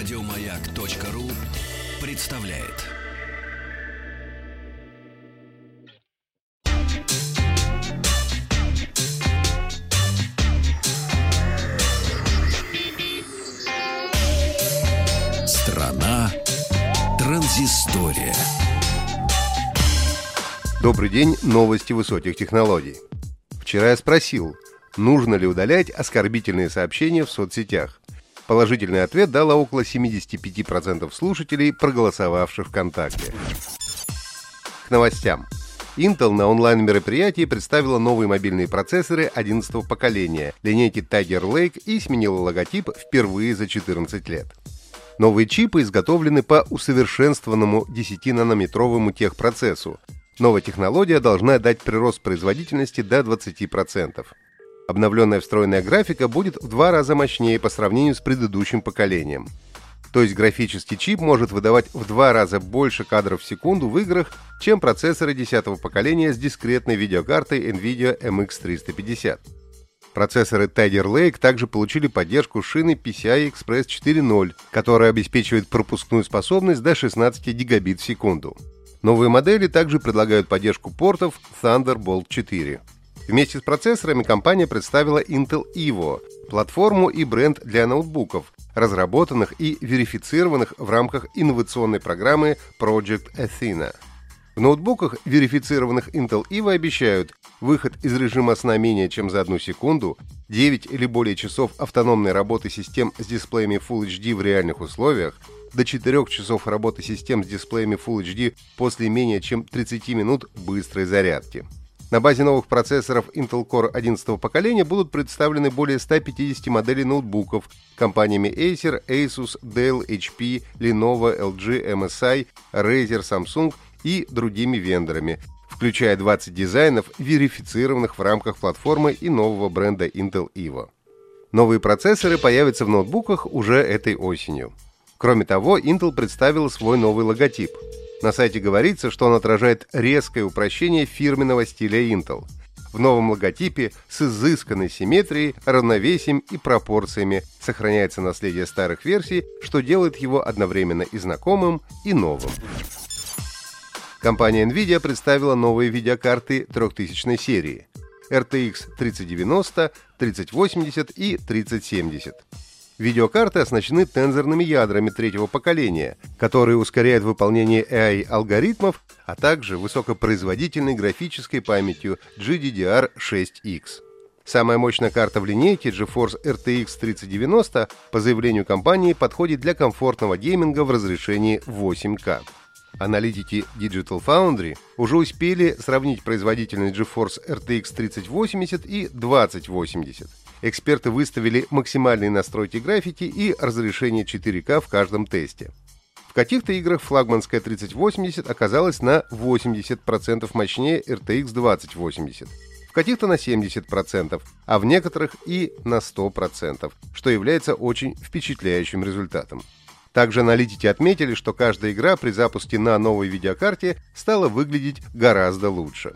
Радиомаяк.ру представляет. Страна транзистория. Добрый день, новости высоких технологий. Вчера я спросил, нужно ли удалять оскорбительные сообщения в соцсетях. Положительный ответ дало около 75% слушателей, проголосовавших ВКонтакте. К новостям. Intel на онлайн-мероприятии представила новые мобильные процессоры 11 поколения линейки Tiger Lake и сменила логотип впервые за 14 лет. Новые чипы изготовлены по усовершенствованному 10-нанометровому техпроцессу, Новая технология должна дать прирост производительности до 20%. Обновленная встроенная графика будет в два раза мощнее по сравнению с предыдущим поколением. То есть графический чип может выдавать в два раза больше кадров в секунду в играх, чем процессоры 10 поколения с дискретной видеокартой NVIDIA MX350. Процессоры Tiger Lake также получили поддержку шины PCI Express 4.0, которая обеспечивает пропускную способность до 16 гигабит в секунду. Новые модели также предлагают поддержку портов Thunderbolt 4. Вместе с процессорами компания представила Intel Evo, платформу и бренд для ноутбуков, разработанных и верифицированных в рамках инновационной программы Project Athena. В ноутбуках, верифицированных Intel Evo, обещают выход из режима сна менее чем за одну секунду, 9 или более часов автономной работы систем с дисплеями Full HD в реальных условиях, до 4 часов работы систем с дисплеями Full HD после менее чем 30 минут быстрой зарядки. На базе новых процессоров Intel Core 11 поколения будут представлены более 150 моделей ноутбуков компаниями Acer, Asus, Dell, HP, Lenovo, LG, MSI, Razer, Samsung и другими вендорами, включая 20 дизайнов, верифицированных в рамках платформы и нового бренда Intel Evo. Новые процессоры появятся в ноутбуках уже этой осенью. Кроме того, Intel представил свой новый логотип. На сайте говорится, что он отражает резкое упрощение фирменного стиля Intel. В новом логотипе с изысканной симметрией, равновесием и пропорциями сохраняется наследие старых версий, что делает его одновременно и знакомым, и новым. Компания Nvidia представила новые видеокарты 3000 серии RTX 3090, 3080 и 3070. Видеокарты оснащены тензорными ядрами третьего поколения, которые ускоряют выполнение AI-алгоритмов, а также высокопроизводительной графической памятью GDDR6X. Самая мощная карта в линейке GeForce RTX 3090 по заявлению компании подходит для комфортного гейминга в разрешении 8К. Аналитики Digital Foundry уже успели сравнить производительность GeForce RTX 3080 и 2080. Эксперты выставили максимальные настройки графики и разрешение 4К в каждом тесте. В каких-то играх флагманская 3080 оказалась на 80% мощнее RTX 2080, в каких-то на 70%, а в некоторых и на 100%, что является очень впечатляющим результатом. Также аналитики отметили, что каждая игра при запуске на новой видеокарте стала выглядеть гораздо лучше.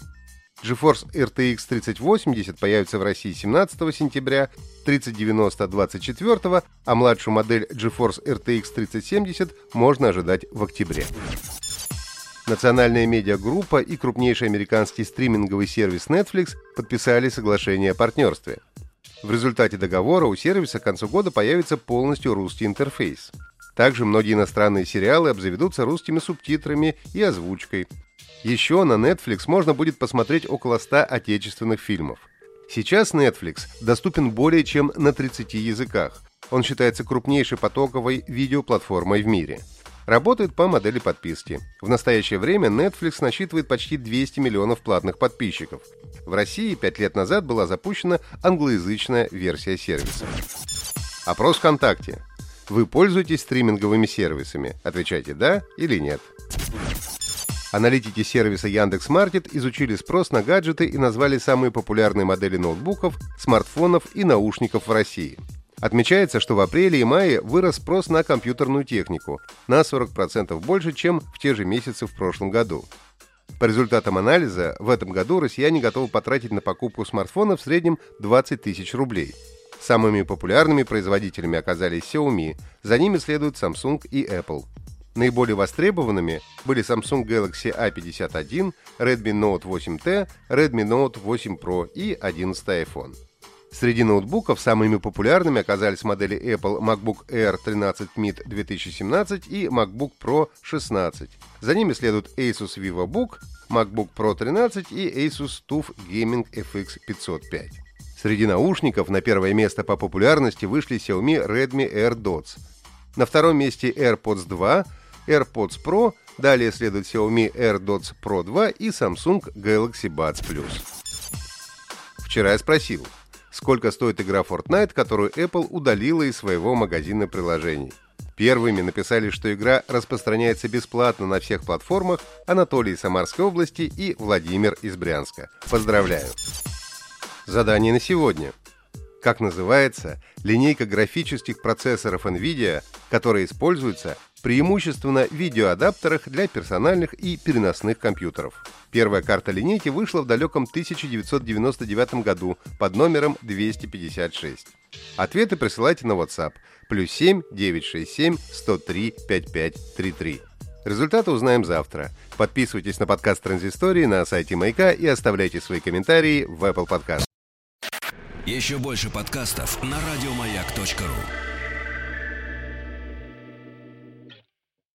GeForce RTX 3080 появится в России 17 сентября, 3090 24, а младшую модель GeForce RTX 3070 можно ожидать в октябре. Национальная медиагруппа и крупнейший американский стриминговый сервис Netflix подписали соглашение о партнерстве. В результате договора у сервиса к концу года появится полностью русский интерфейс. Также многие иностранные сериалы обзаведутся русскими субтитрами и озвучкой. Еще на Netflix можно будет посмотреть около 100 отечественных фильмов. Сейчас Netflix доступен более чем на 30 языках. Он считается крупнейшей потоковой видеоплатформой в мире. Работает по модели подписки. В настоящее время Netflix насчитывает почти 200 миллионов платных подписчиков. В России 5 лет назад была запущена англоязычная версия сервиса. Опрос ВКонтакте. Вы пользуетесь стриминговыми сервисами? Отвечайте «да» или «нет». Аналитики сервиса Яндекс.Маркет изучили спрос на гаджеты и назвали самые популярные модели ноутбуков, смартфонов и наушников в России. Отмечается, что в апреле и мае вырос спрос на компьютерную технику на 40% больше, чем в те же месяцы в прошлом году. По результатам анализа, в этом году россияне готовы потратить на покупку смартфона в среднем 20 тысяч рублей – Самыми популярными производителями оказались Xiaomi, за ними следуют Samsung и Apple. Наиболее востребованными были Samsung Galaxy A51, Redmi Note 8T, Redmi Note 8 Pro и 11 iPhone. Sреди ноутбуков самыми популярными оказались модели Apple MacBook Air 13 mid 2017 и MacBook Pro 16. За ними следуют Asus VivoBook, MacBook Pro 13 и Asus TUF Gaming FX 505. Sреди наушников на первое место по популярности вышли Xiaomi Redmi Air Dots. На втором месте AirPods 2, AirPods Pro, далее следует Xiaomi AirDots Pro 2 и Samsung Galaxy Buds Plus. Вчера я спросил, сколько стоит игра Fortnite, которую Apple удалила из своего магазина приложений. Первыми написали, что игра распространяется бесплатно на всех платформах Анатолий из Самарской области и Владимир из Брянска. Поздравляю! Задание на сегодня. Как называется линейка графических процессоров NVIDIA, которая используется преимущественно видеоадаптерах для персональных и переносных компьютеров. Первая карта линейки вышла в далеком 1999 году под номером 256. Ответы присылайте на WhatsApp плюс 7 967 103 5533. Результаты узнаем завтра. Подписывайтесь на подкаст Транзистории на сайте Маяка и оставляйте свои комментарии в Apple Podcast. Еще больше подкастов на радиомаяк.ру.